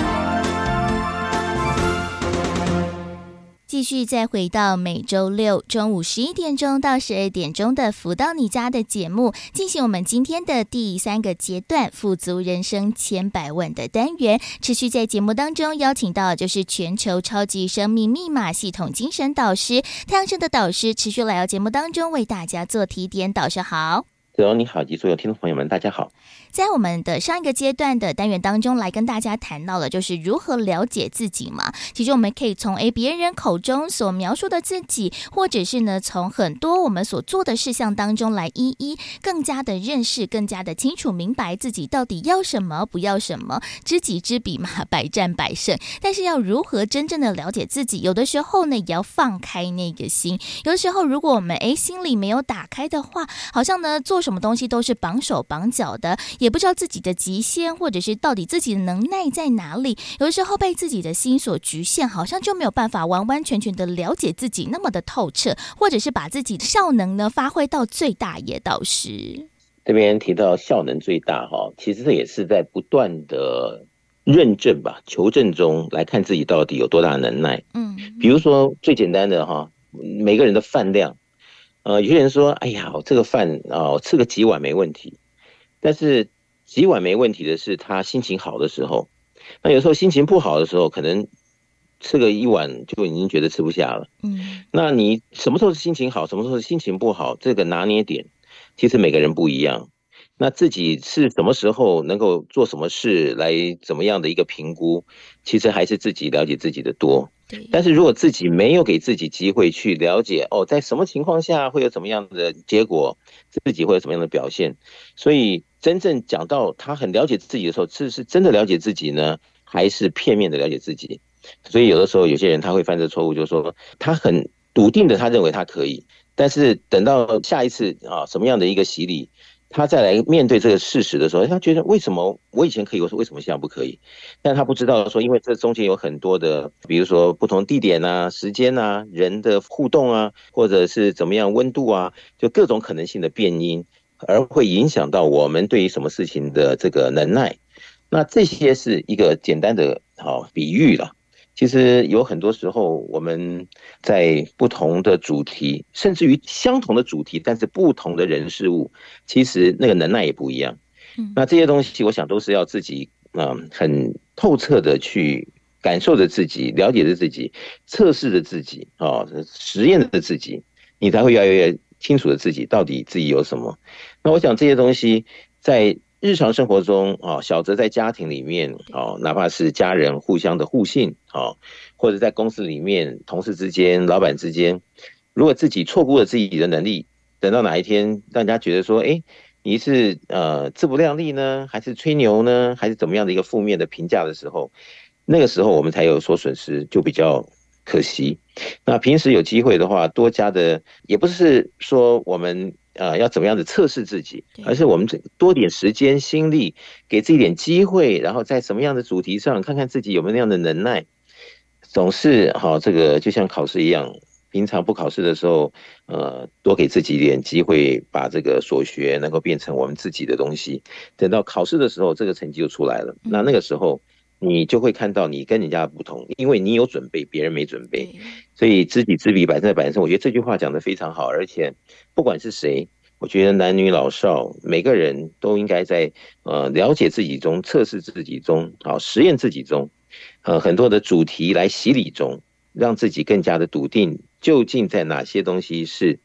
继续再回到每周六中午十一点钟到十二点钟的“福到你家”的节目，进行我们今天的第三个阶段“富足人生千百万”的单元。持续在节目当中邀请到就是全球超级生命密码系统精神导师太阳神的导师，持续来到节目当中为大家做提点。导师好，子荣你好，及所有听众朋友们，大家好。在我们的上一个阶段的单元当中，来跟大家谈到了就是如何了解自己嘛。其实我们可以从诶别人口中所描述的自己，或者是呢从很多我们所做的事项当中来一一更加的认识，更加的清楚明白自己到底要什么，不要什么。知己知彼嘛，百战百胜。但是要如何真正的了解自己，有的时候呢也要放开那个心。有的时候如果我们诶心里没有打开的话，好像呢做什么东西都是绑手绑脚的。也不知道自己的极限，或者是到底自己的能耐在哪里。有的时候被自己的心所局限，好像就没有办法完完全全的了解自己那么的透彻，或者是把自己的效能呢发挥到最大也倒是。这边提到效能最大哈，其实这也是在不断的认证吧、求证中来看自己到底有多大能耐。嗯，比如说最简单的哈，每个人的饭量，呃，有些人说，哎呀，我这个饭啊，我吃个几碗没问题。但是几碗没问题的是他心情好的时候，那有时候心情不好的时候，可能吃个一碗就已经觉得吃不下了。嗯，那你什么时候是心情好，什么时候是心情不好？这个拿捏点，其实每个人不一样。那自己是什么时候能够做什么事来怎么样的一个评估，其实还是自己了解自己的多。但是如果自己没有给自己机会去了解哦，在什么情况下会有怎么样的结果，自己会有什么样的表现，所以。真正讲到他很了解自己的时候，是是真的了解自己呢，还是片面的了解自己？所以有的时候有些人他会犯这错误，就是说他很笃定的他认为他可以，但是等到下一次啊什么样的一个洗礼，他再来面对这个事实的时候，他觉得为什么我以前可以，我说为什么现在不可以？但他不知道说，因为这中间有很多的，比如说不同地点啊、时间啊、人的互动啊，或者是怎么样温度啊，就各种可能性的变因。而会影响到我们对于什么事情的这个能耐。那这些是一个简单的好比喻了。其实有很多时候，我们在不同的主题，甚至于相同的主题，但是不同的人事物，其实那个能耐也不一样。那这些东西，我想都是要自己嗯很透彻的去感受着自己，了解着自己，测试着自己啊，实验着自己，你才会越来越清楚的自己到底自己有什么。那我想这些东西在。日常生活中啊，小则在家庭里面啊，哪怕是家人互相的互信啊，或者在公司里面同事之间、老板之间，如果自己错估了自己的能力，等到哪一天大家觉得说，哎，你是呃自不量力呢，还是吹牛呢，还是怎么样的一个负面的评价的时候，那个时候我们才有所损失，就比较可惜。那平时有机会的话，多加的也不是说我们。呃，要怎么样的测试自己，而是我们多点时间心力，给自己点机会，然后在什么样的主题上，看看自己有没有那样的能耐。总是好，这个就像考试一样，平常不考试的时候，呃，多给自己一点机会，把这个所学能够变成我们自己的东西。等到考试的时候，这个成绩就出来了。那那个时候，你就会看到你跟人家不同，因为你有准备，别人没准备。所以知己知彼，百战百胜。我觉得这句话讲得非常好，而且不管是谁，我觉得男女老少每个人都应该在呃了解自己中、测试自己中、好实验自己中，呃很多的主题来洗礼中，让自己更加的笃定，究竟在哪些东西是。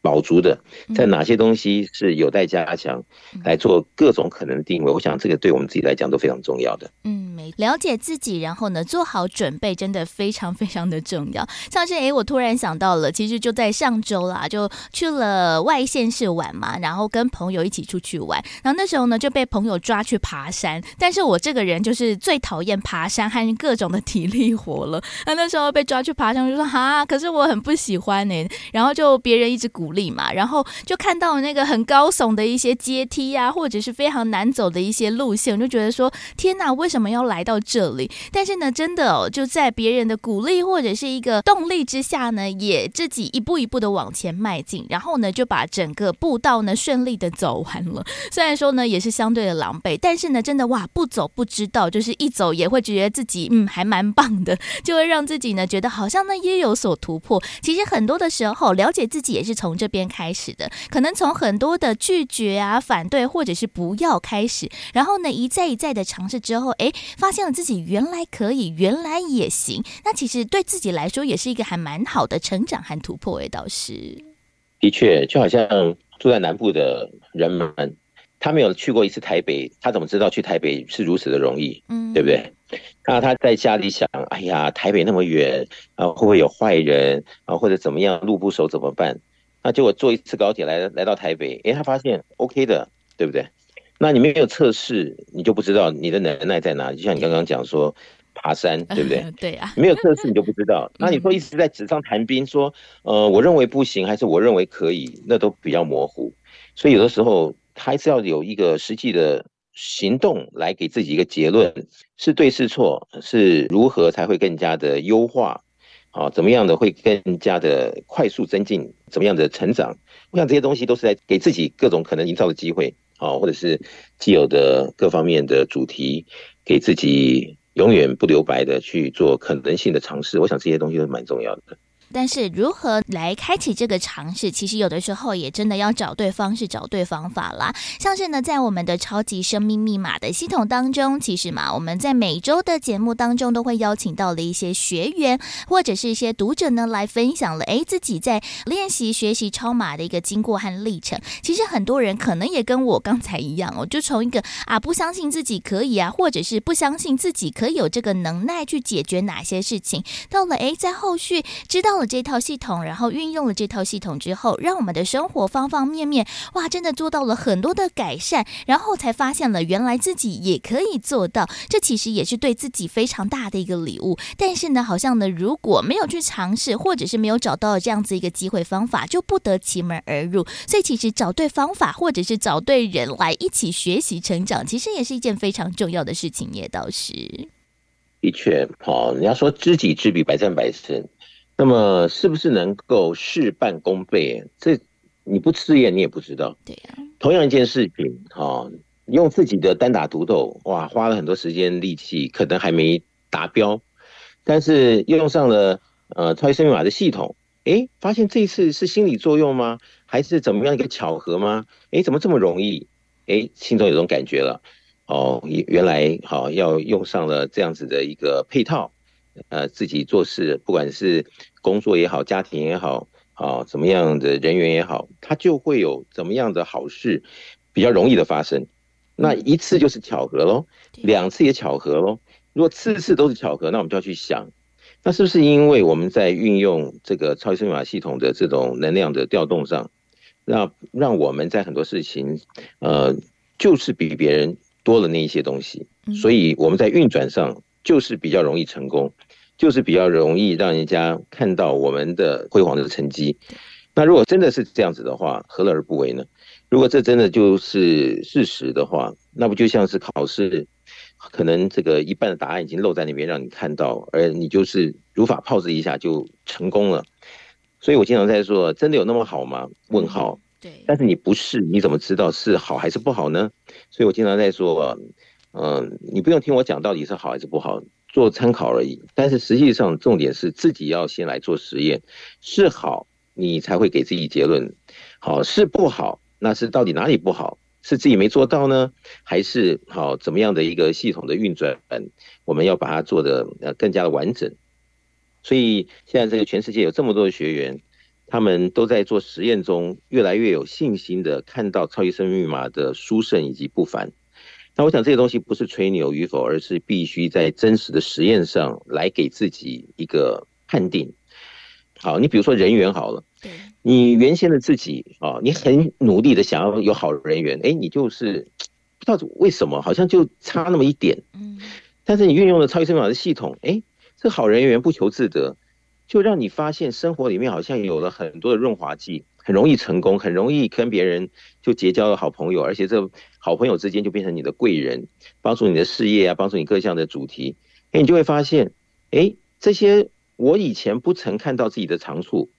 饱足的，在哪些东西是有待加强，来做各种可能的定位。我想这个对我们自己来讲都非常重要的。嗯，没了解自己，然后呢，做好准备，真的非常非常的重要。像是哎，我突然想到了，其实就在上周啦，就去了外县市玩嘛，然后跟朋友一起出去玩，然后那时候呢就被朋友抓去爬山。但是我这个人就是最讨厌爬山和各种的体力活了。那那时候被抓去爬山，我就说哈，可是我很不喜欢呢。然后就别人一直鼓鼓励。嘛，然后就看到那个很高耸的一些阶梯呀、啊，或者是非常难走的一些路线，我就觉得说天哪，为什么要来到这里？但是呢，真的哦，就在别人的鼓励或者是一个动力之下呢，也自己一步一步的往前迈进，然后呢，就把整个步道呢顺利的走完了。虽然说呢，也是相对的狼狈，但是呢，真的哇，不走不知道，就是一走也会觉得自己嗯还蛮棒的，就会让自己呢觉得好像呢也有所突破。其实很多的时候，了解自己也是从这边开始的，可能从很多的拒绝啊、反对或者是不要开始，然后呢一再一再的尝试之后，哎，发现了自己原来可以，原来也行。那其实对自己来说也是一个还蛮好的成长和突破。哎，倒是的确，就好像住在南部的人们，他没有去过一次台北，他怎么知道去台北是如此的容易？嗯，对不对？那他在家里想，哎呀，台北那么远啊，会不会有坏人啊，或者怎么样，路不熟怎么办？那结果坐一次高铁来来到台北，诶，他发现 OK 的，对不对？那你没有测试，你就不知道你的能耐在哪里。就像你刚刚讲说爬山，对不对？对啊，没有测试你就不知道。那你说一直在纸上谈兵，说呃，我认为不行，还是我认为可以，那都比较模糊。所以有的时候还是要有一个实际的行动来给自己一个结论，是对是错，是如何才会更加的优化。啊，怎么样的会更加的快速增进？怎么样的成长？我想这些东西都是在给自己各种可能营造的机会啊，或者是既有的各方面的主题，给自己永远不留白的去做可能性的尝试。我想这些东西都蛮重要的。但是如何来开启这个尝试，其实有的时候也真的要找对方式、找对方法啦。像是呢，在我们的超级生命密码的系统当中，其实嘛，我们在每周的节目当中都会邀请到了一些学员或者是一些读者呢来分享了，诶，自己在练习学习超码的一个经过和历程。其实很多人可能也跟我刚才一样哦，就从一个啊不相信自己可以啊，或者是不相信自己可以有这个能耐去解决哪些事情，到了诶，在后续知道。了这套系统，然后运用了这套系统之后，让我们的生活方方面面，哇，真的做到了很多的改善，然后才发现了原来自己也可以做到，这其实也是对自己非常大的一个礼物。但是呢，好像呢，如果没有去尝试，或者是没有找到这样子一个机会方法，就不得其门而入。所以，其实找对方法，或者是找对人来一起学习成长，其实也是一件非常重要的事情。也倒是的确，好，人家说知己知彼，百战百胜。那么是不是能够事半功倍？这你不试验你也不知道。对呀、啊。同样一件事情，哈，用自己的单打独斗，哇，花了很多时间力气，可能还没达标，但是用上了呃超级生命密码的系统，诶，发现这一次是心理作用吗？还是怎么样一个巧合吗？诶，怎么这么容易？诶，心中有种感觉了，哦，原来好要用上了这样子的一个配套，呃，自己做事，不管是工作也好，家庭也好。啊，怎么样的人员也好，他就会有怎么样的好事，比较容易的发生。那一次就是巧合喽，两次也巧合喽。如果次次都是巧合，那我们就要去想，那是不是因为我们在运用这个超级生命密码系统的这种能量的调动上，那让我们在很多事情，呃，就是比别人多了那一些东西，所以我们在运转上就是比较容易成功。就是比较容易让人家看到我们的辉煌的成绩。那如果真的是这样子的话，何乐而不为呢？如果这真的就是事实的话，那不就像是考试，可能这个一半的答案已经露在那边让你看到，而你就是如法炮制一下就成功了。所以我经常在说，真的有那么好吗？问号。对。但是你不是，你怎么知道是好还是不好呢？所以我经常在说，嗯，你不用听我讲到底是好还是不好。做参考而已，但是实际上重点是自己要先来做实验，是好你才会给自己结论，好是不好，那是到底哪里不好？是自己没做到呢，还是好怎么样的一个系统的运转？我们要把它做得呃更加的完整。所以现在这个全世界有这么多的学员，他们都在做实验中，越来越有信心的看到超级生命密码的殊胜以及不凡。那我想这些东西不是吹牛与否，而是必须在真实的实验上来给自己一个判定。好，你比如说人缘好了，你原先的自己啊，你很努力的想要有好人缘，哎，你就是不知道为什么，好像就差那么一点。嗯，但是你运用了超级生命密码的系统，哎，这好人缘不求自得，就让你发现生活里面好像有了很多的润滑剂。很容易成功，很容易跟别人就结交了好朋友，而且这好朋友之间就变成你的贵人，帮助你的事业啊，帮助你各项的主题。哎，你就会发现，哎，这些我以前不曾看到自己的长处，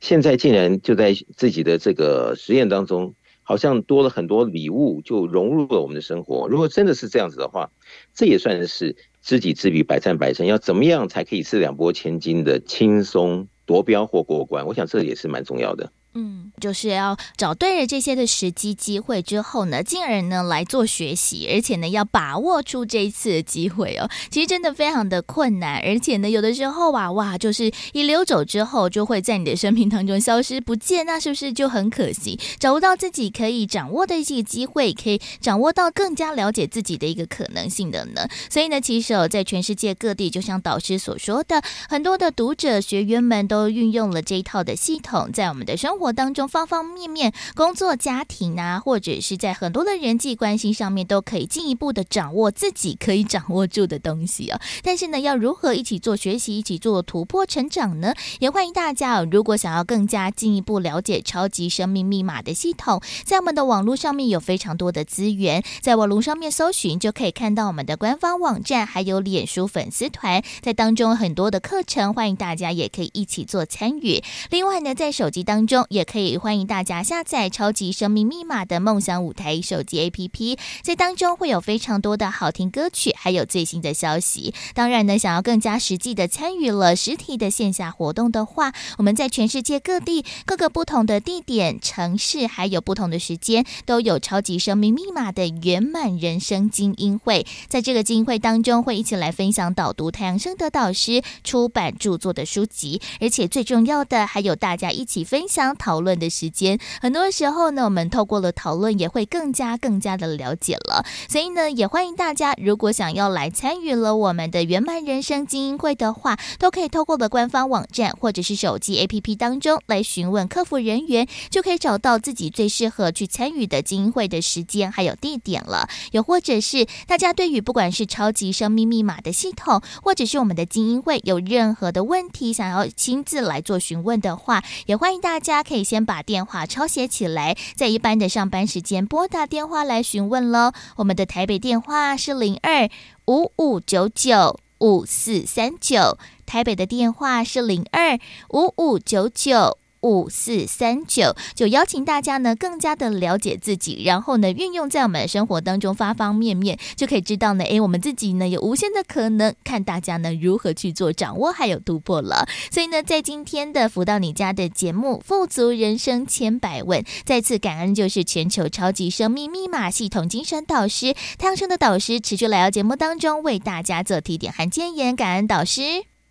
现在竟然就在自己的这个实验当中，好像多了很多礼物，就融入了我们的生活。如果真的是这样子的话，这也算是知己知彼，百战百胜。要怎么样才可以是两拨千金的轻松夺标或过关？我想这也是蛮重要的。嗯，就是要找对了这些的时机机会之后呢，进而呢来做学习，而且呢要把握出这一次的机会哦。其实真的非常的困难，而且呢有的时候啊，哇，就是一溜走之后就会在你的生命当中消失不见，那是不是就很可惜？找不到自己可以掌握的一些机会，可以掌握到更加了解自己的一个可能性的呢？所以呢，其实哦，在全世界各地，就像导师所说的，很多的读者学员们都运用了这一套的系统，在我们的生生活当中方方面面，工作、家庭啊，或者是在很多的人际关系上面，都可以进一步的掌握自己可以掌握住的东西哦。但是呢，要如何一起做学习，一起做突破成长呢？也欢迎大家，如果想要更加进一步了解超级生命密码的系统，在我们的网络上面有非常多的资源，在网络上面搜寻就可以看到我们的官方网站，还有脸书粉丝团，在当中很多的课程，欢迎大家也可以一起做参与。另外呢，在手机当中。也可以欢迎大家下载《超级生命密码》的梦想舞台手机 APP，在当中会有非常多的好听歌曲，还有最新的消息。当然呢，想要更加实际的参与了实体的线下活动的话，我们在全世界各地各个不同的地点、城市，还有不同的时间，都有《超级生命密码》的圆满人生精英会。在这个精英会当中，会一起来分享导读太阳盛德导师出版著作的书籍，而且最重要的还有大家一起分享。讨论的时间，很多时候呢，我们透过了讨论，也会更加更加的了解了。所以呢，也欢迎大家，如果想要来参与了我们的圆满人生精英会的话，都可以透过了官方网站或者是手机 APP 当中来询问客服人员，就可以找到自己最适合去参与的精英会的时间还有地点了。又或者是大家对于不管是超级生命密码的系统，或者是我们的精英会有任何的问题，想要亲自来做询问的话，也欢迎大家可以。先把电话抄写起来，在一般的上班时间拨打电话来询问喽。我们的台北电话是零二五五九九五四三九，台北的电话是零二五五九九五四三九，就邀请大家呢更加的了解自己，然后呢运用在我们的生活当中方方面面，就可以知道呢，诶，我们自己呢有无限的可能，看大家呢如何去做掌握还有突破了。所以呢，在今天的福到你家的节目《富足人生千百问》，再次感恩就是全球超级生命密码系统精神导师太阳生的导师持续来到节目当中为大家做提点和建言，感恩导师，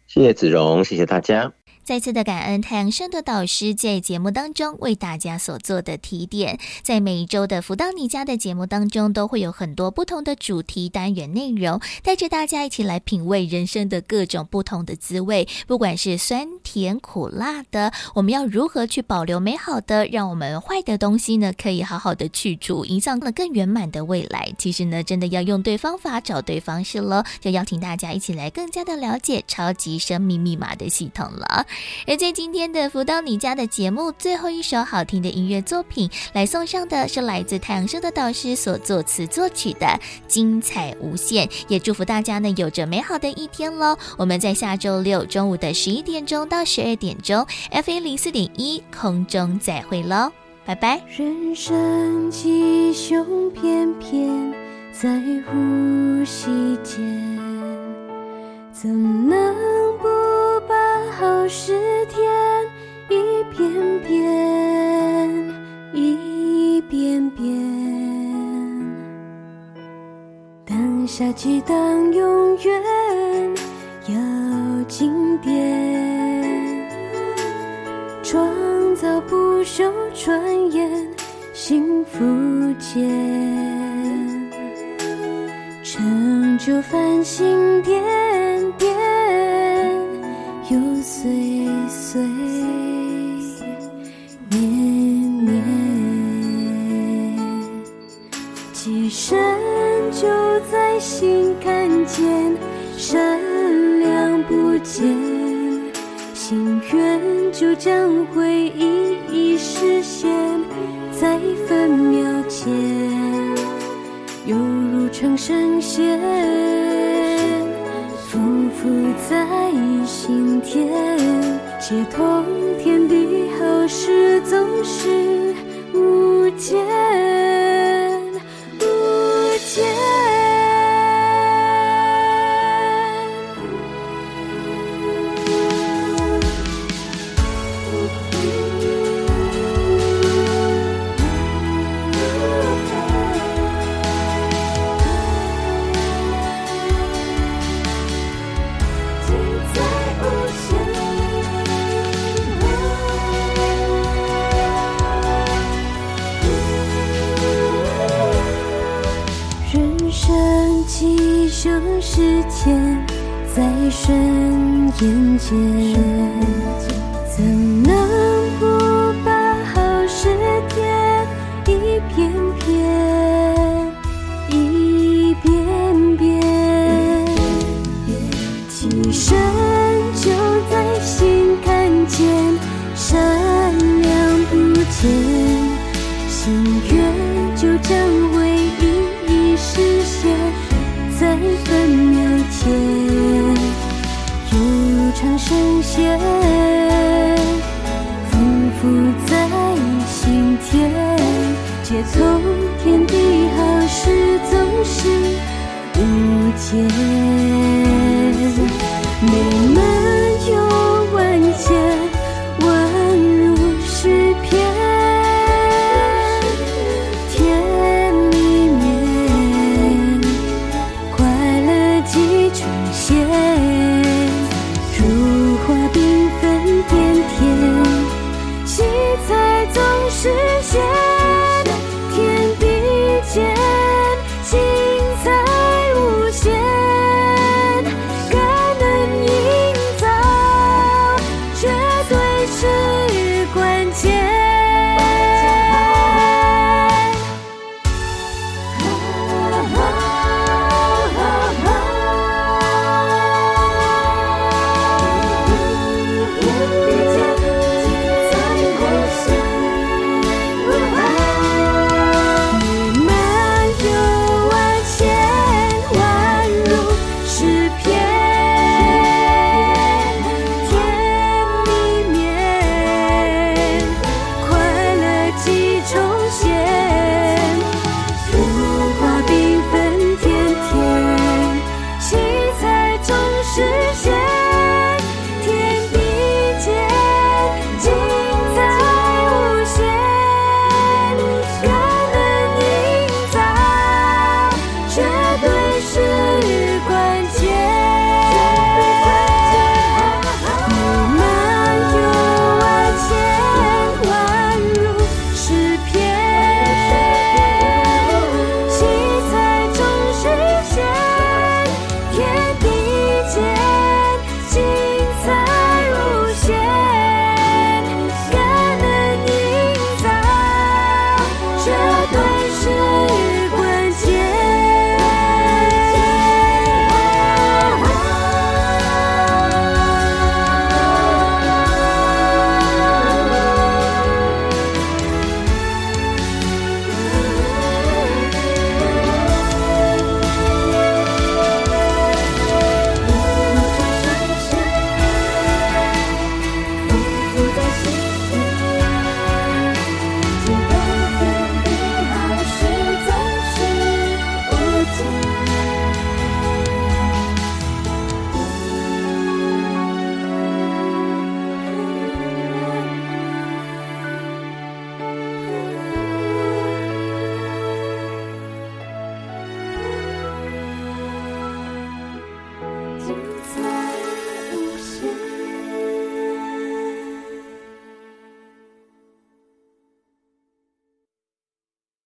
谢谢子荣，谢谢大家。再次的感恩太阳盛德导师在节目当中为大家所做的提点，在每一周的福到你家的节目当中，都会有很多不同的主题单元内容，带着大家一起来品味人生的各种不同的滋味，不管是酸甜苦辣的，我们要如何去保留美好的，让我们坏的东西呢可以好好的去除，营造更圆满的未来。其实呢，真的要用对方法，找对方式喽，就邀请大家一起来更加的了解超级生命密码的系统了。而在今天的福到你家的节目最后一首好听的音乐作品，来送上的是来自太阳社的导师所作词作曲的《精彩无限》，也祝福大家呢有着美好的一天喽！我们在下周六中午的十一点钟到十二点钟，FM 零四点一空中再会喽，拜拜。人生吉凶偏偏在呼吸间，怎能不把好事添一遍遍，一遍遍。当下记当永远要经典，创造不朽传言幸福间，成就繁星点点。又岁岁年年，寄生就在心看见，善良不减，心愿就将会一一实现，在分秒间，犹如成神仙。浮在心田，接通天地后事总是无间。无间瞬眼间，怎从天地豪誓总是无解